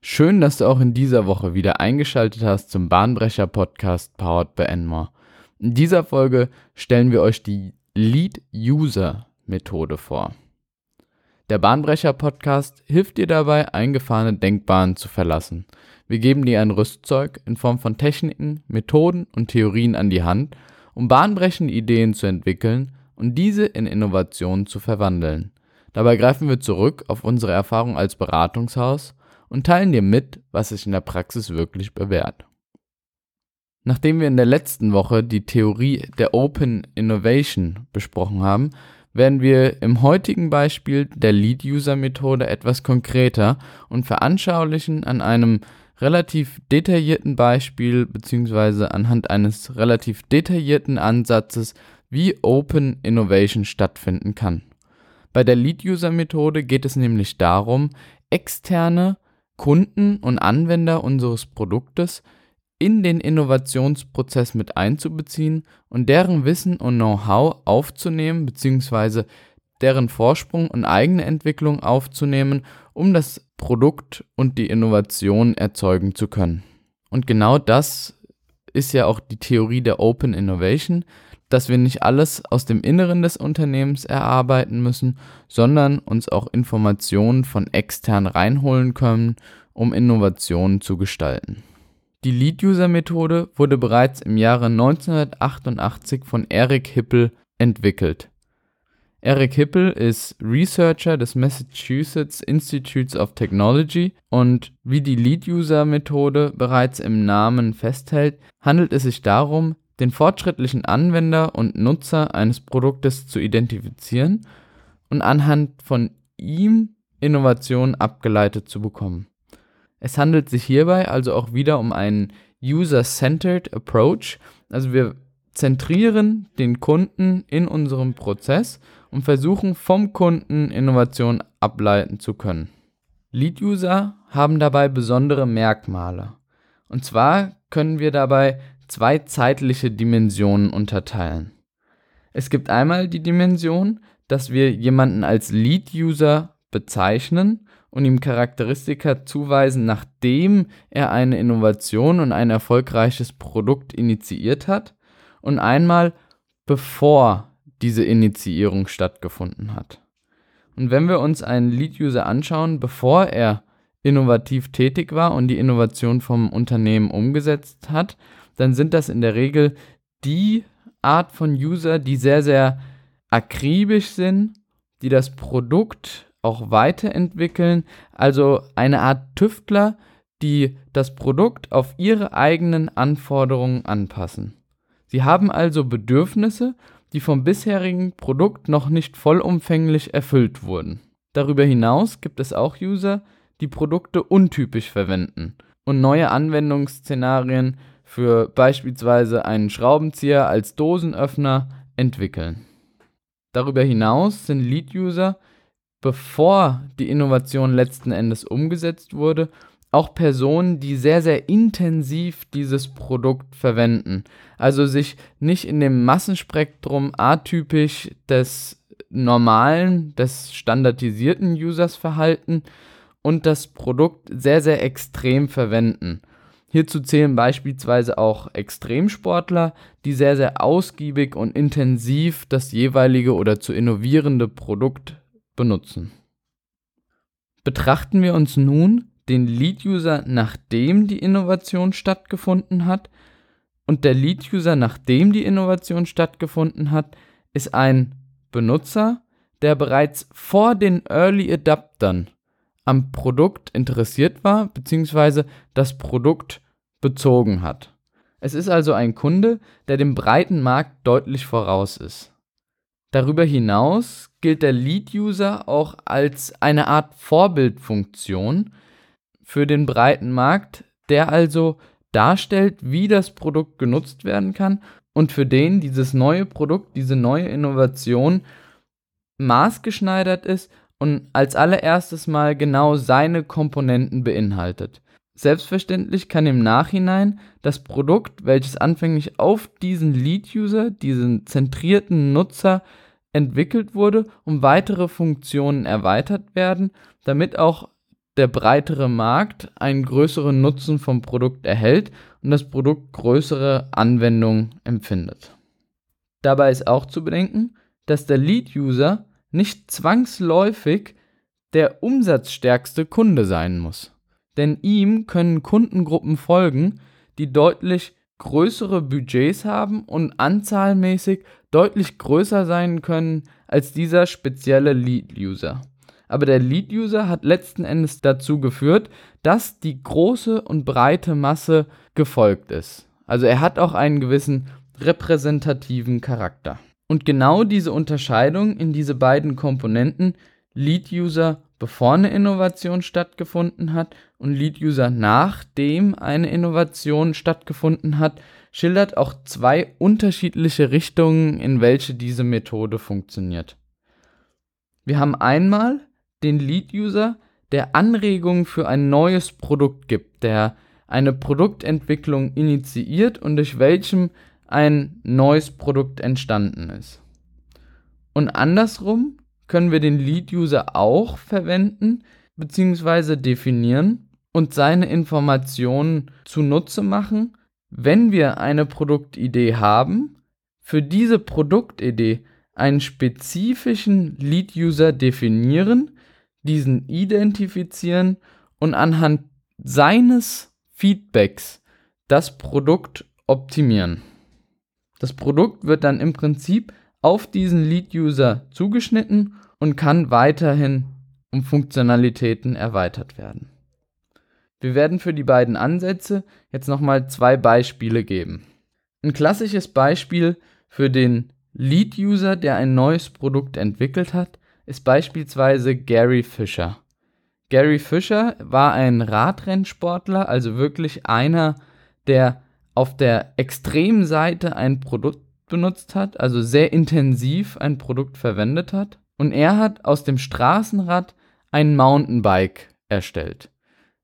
Schön, dass du auch in dieser Woche wieder eingeschaltet hast zum Bahnbrecher Podcast Powered by Enmore. In dieser Folge stellen wir euch die Lead User Methode vor. Der Bahnbrecher Podcast hilft dir dabei, eingefahrene Denkbahnen zu verlassen. Wir geben dir ein Rüstzeug in Form von Techniken, Methoden und Theorien an die Hand, um bahnbrechende Ideen zu entwickeln und diese in Innovationen zu verwandeln. Dabei greifen wir zurück auf unsere Erfahrung als Beratungshaus und teilen dir mit, was sich in der Praxis wirklich bewährt. Nachdem wir in der letzten Woche die Theorie der Open Innovation besprochen haben, werden wir im heutigen Beispiel der Lead-User-Methode etwas konkreter und veranschaulichen an einem relativ detaillierten Beispiel bzw. anhand eines relativ detaillierten Ansatzes, wie Open Innovation stattfinden kann. Bei der Lead-User-Methode geht es nämlich darum, externe Kunden und Anwender unseres Produktes in den Innovationsprozess mit einzubeziehen und deren Wissen und Know-how aufzunehmen bzw. deren Vorsprung und eigene Entwicklung aufzunehmen, um das Produkt und die Innovation erzeugen zu können. Und genau das ist ja auch die Theorie der Open Innovation, dass wir nicht alles aus dem Inneren des Unternehmens erarbeiten müssen, sondern uns auch Informationen von extern reinholen können, um Innovationen zu gestalten. Die Lead-User-Methode wurde bereits im Jahre 1988 von Eric Hippel entwickelt. Eric Hippel ist Researcher des Massachusetts Institutes of Technology und wie die Lead-User-Methode bereits im Namen festhält, handelt es sich darum, den fortschrittlichen Anwender und Nutzer eines Produktes zu identifizieren und anhand von ihm Innovationen abgeleitet zu bekommen. Es handelt sich hierbei also auch wieder um einen User-Centered Approach, also wir zentrieren den Kunden in unserem Prozess und versuchen vom Kunden Innovation ableiten zu können. Lead-User haben dabei besondere Merkmale. Und zwar können wir dabei zwei zeitliche Dimensionen unterteilen. Es gibt einmal die Dimension, dass wir jemanden als Lead-User bezeichnen und ihm Charakteristika zuweisen, nachdem er eine Innovation und ein erfolgreiches Produkt initiiert hat und einmal bevor diese Initiierung stattgefunden hat. Und wenn wir uns einen Lead-User anschauen, bevor er innovativ tätig war und die Innovation vom Unternehmen umgesetzt hat, dann sind das in der Regel die Art von User, die sehr, sehr akribisch sind, die das Produkt auch weiterentwickeln, also eine Art Tüftler, die das Produkt auf ihre eigenen Anforderungen anpassen. Sie haben also Bedürfnisse, die vom bisherigen Produkt noch nicht vollumfänglich erfüllt wurden. Darüber hinaus gibt es auch User, die Produkte untypisch verwenden und neue Anwendungsszenarien für beispielsweise einen Schraubenzieher als Dosenöffner entwickeln. Darüber hinaus sind Lead-User, bevor die Innovation letzten Endes umgesetzt wurde, auch Personen, die sehr, sehr intensiv dieses Produkt verwenden. Also sich nicht in dem Massenspektrum atypisch des normalen, des standardisierten Users verhalten und das Produkt sehr, sehr extrem verwenden. Hierzu zählen beispielsweise auch Extremsportler, die sehr, sehr ausgiebig und intensiv das jeweilige oder zu innovierende Produkt benutzen. Betrachten wir uns nun den Lead-User, nachdem die Innovation stattgefunden hat. Und der Lead-User, nachdem die Innovation stattgefunden hat, ist ein Benutzer, der bereits vor den Early Adaptern am Produkt interessiert war, beziehungsweise das Produkt bezogen hat. Es ist also ein Kunde, der dem breiten Markt deutlich voraus ist. Darüber hinaus gilt der Lead-User auch als eine Art Vorbildfunktion für den breiten Markt, der also darstellt, wie das Produkt genutzt werden kann und für den dieses neue Produkt, diese neue Innovation maßgeschneidert ist und als allererstes Mal genau seine Komponenten beinhaltet. Selbstverständlich kann im Nachhinein das Produkt, welches anfänglich auf diesen Lead-User, diesen zentrierten Nutzer entwickelt wurde, um weitere Funktionen erweitert werden, damit auch der breitere Markt einen größeren Nutzen vom Produkt erhält und das Produkt größere Anwendungen empfindet. Dabei ist auch zu bedenken, dass der Lead-User nicht zwangsläufig der umsatzstärkste Kunde sein muss. Denn ihm können Kundengruppen folgen, die deutlich größere Budgets haben und anzahlmäßig deutlich größer sein können als dieser spezielle Lead-User. Aber der Lead-User hat letzten Endes dazu geführt, dass die große und breite Masse gefolgt ist. Also er hat auch einen gewissen repräsentativen Charakter. Und genau diese Unterscheidung in diese beiden Komponenten, Lead-User bevor eine Innovation stattgefunden hat und Lead-User nachdem eine Innovation stattgefunden hat, schildert auch zwei unterschiedliche Richtungen, in welche diese Methode funktioniert. Wir haben einmal den Lead-User, der Anregungen für ein neues Produkt gibt, der eine Produktentwicklung initiiert und durch welchem ein neues Produkt entstanden ist. Und andersrum können wir den Lead-User auch verwenden bzw. definieren und seine Informationen zunutze machen, wenn wir eine Produktidee haben, für diese Produktidee einen spezifischen Lead-User definieren, diesen identifizieren und anhand seines Feedbacks das Produkt optimieren. Das Produkt wird dann im Prinzip auf diesen Lead-User zugeschnitten und kann weiterhin um Funktionalitäten erweitert werden. Wir werden für die beiden Ansätze jetzt nochmal zwei Beispiele geben. Ein klassisches Beispiel für den Lead-User, der ein neues Produkt entwickelt hat, ist beispielsweise Gary Fisher. Gary Fisher war ein Radrennsportler, also wirklich einer, der auf der Extremseite ein Produkt benutzt hat, also sehr intensiv ein Produkt verwendet hat. Und er hat aus dem Straßenrad ein Mountainbike erstellt.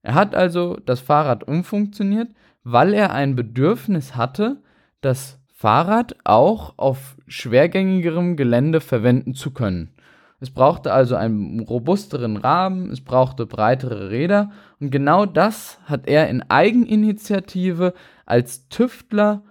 Er hat also das Fahrrad umfunktioniert, weil er ein Bedürfnis hatte, das Fahrrad auch auf schwergängigerem Gelände verwenden zu können. Es brauchte also einen robusteren Rahmen, es brauchte breitere Räder und genau das hat er in Eigeninitiative als Tüftler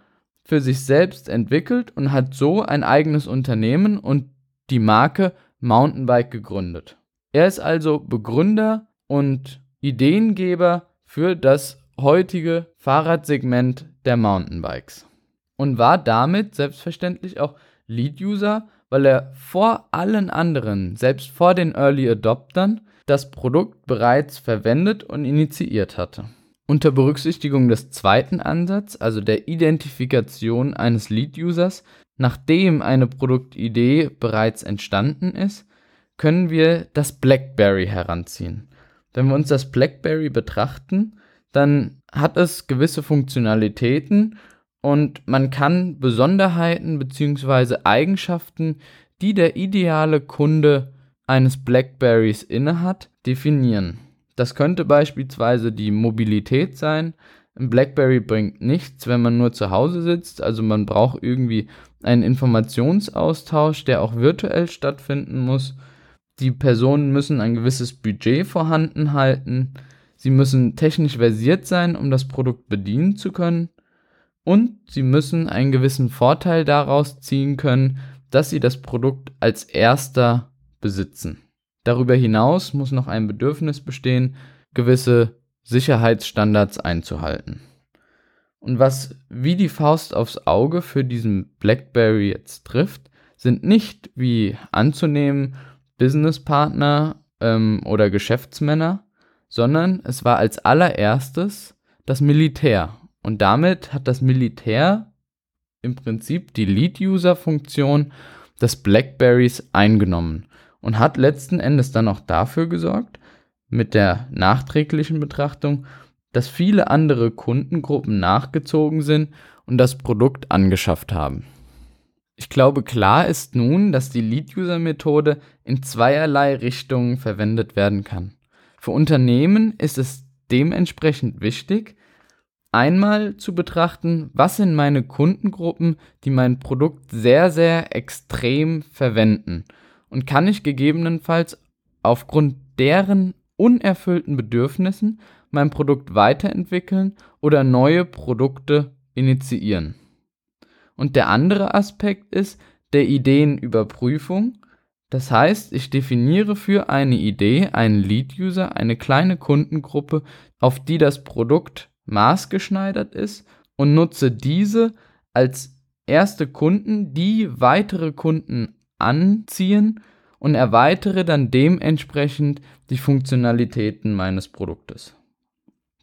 für sich selbst entwickelt und hat so ein eigenes Unternehmen und die Marke Mountainbike gegründet. Er ist also Begründer und Ideengeber für das heutige Fahrradsegment der Mountainbikes und war damit selbstverständlich auch Lead-User, weil er vor allen anderen, selbst vor den Early Adoptern, das Produkt bereits verwendet und initiiert hatte. Unter Berücksichtigung des zweiten Ansatzes, also der Identifikation eines Lead-Users, nachdem eine Produktidee bereits entstanden ist, können wir das BlackBerry heranziehen. Wenn wir uns das BlackBerry betrachten, dann hat es gewisse Funktionalitäten und man kann Besonderheiten bzw. Eigenschaften, die der ideale Kunde eines Blackberries innehat, definieren. Das könnte beispielsweise die Mobilität sein. Ein BlackBerry bringt nichts, wenn man nur zu Hause sitzt. Also man braucht irgendwie einen Informationsaustausch, der auch virtuell stattfinden muss. Die Personen müssen ein gewisses Budget vorhanden halten. Sie müssen technisch versiert sein, um das Produkt bedienen zu können. Und sie müssen einen gewissen Vorteil daraus ziehen können, dass sie das Produkt als erster besitzen. Darüber hinaus muss noch ein Bedürfnis bestehen, gewisse Sicherheitsstandards einzuhalten. Und was wie die Faust aufs Auge für diesen BlackBerry jetzt trifft, sind nicht wie anzunehmen Businesspartner ähm, oder Geschäftsmänner, sondern es war als allererstes das Militär. Und damit hat das Militär im Prinzip die Lead-User-Funktion des Blackberries eingenommen und hat letzten Endes dann auch dafür gesorgt, mit der nachträglichen Betrachtung, dass viele andere Kundengruppen nachgezogen sind und das Produkt angeschafft haben. Ich glaube, klar ist nun, dass die Lead-User-Methode in zweierlei Richtungen verwendet werden kann. Für Unternehmen ist es dementsprechend wichtig, einmal zu betrachten, was sind meine Kundengruppen, die mein Produkt sehr, sehr extrem verwenden und kann ich gegebenenfalls aufgrund deren unerfüllten Bedürfnissen mein Produkt weiterentwickeln oder neue Produkte initiieren. Und der andere Aspekt ist der Ideenüberprüfung. Das heißt, ich definiere für eine Idee einen Lead-User, eine kleine Kundengruppe, auf die das Produkt maßgeschneidert ist und nutze diese als erste Kunden, die weitere Kunden anziehen und erweitere dann dementsprechend die Funktionalitäten meines Produktes.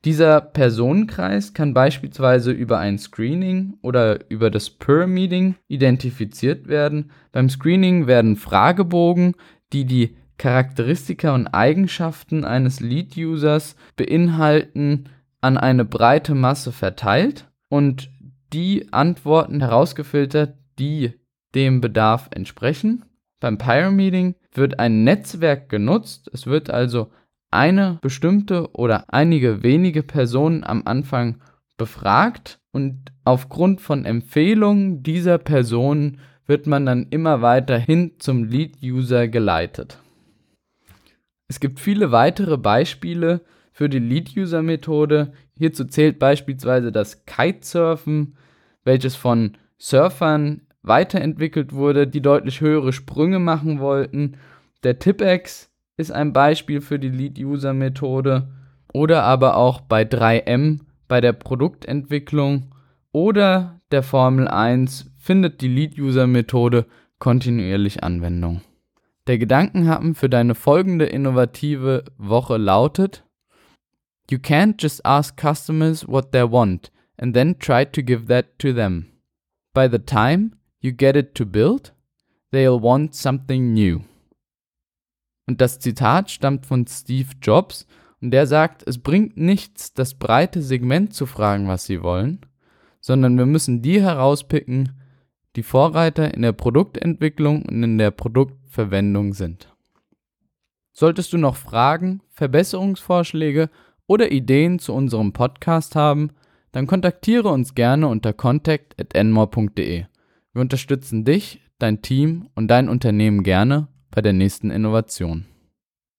Dieser Personenkreis kann beispielsweise über ein Screening oder über das Per-Meeting identifiziert werden. Beim Screening werden Fragebogen, die die Charakteristika und Eigenschaften eines Lead-Users beinhalten, an eine breite Masse verteilt und die Antworten herausgefiltert, die dem Bedarf entsprechen. Beim Pyramiding wird ein Netzwerk genutzt. Es wird also eine bestimmte oder einige wenige Personen am Anfang befragt und aufgrund von Empfehlungen dieser Personen wird man dann immer weiter hin zum Lead-User geleitet. Es gibt viele weitere Beispiele für die Lead-User-Methode. Hierzu zählt beispielsweise das Kitesurfen, welches von Surfern weiterentwickelt wurde, die deutlich höhere Sprünge machen wollten. Der Tipex ist ein Beispiel für die Lead-User-Methode oder aber auch bei 3M bei der Produktentwicklung oder der Formel 1 findet die Lead-User-Methode kontinuierlich Anwendung. Der Gedankenhappen für deine folgende innovative Woche lautet: You can't just ask customers what they want and then try to give that to them. By the time you get it to build, they'll want something new. Und das Zitat stammt von Steve Jobs und der sagt, es bringt nichts, das breite Segment zu fragen, was sie wollen, sondern wir müssen die herauspicken, die Vorreiter in der Produktentwicklung und in der Produktverwendung sind. Solltest du noch Fragen, Verbesserungsvorschläge oder Ideen zu unserem Podcast haben, dann kontaktiere uns gerne unter contact@enmore.de. Wir unterstützen dich, dein Team und dein Unternehmen gerne bei der nächsten Innovation.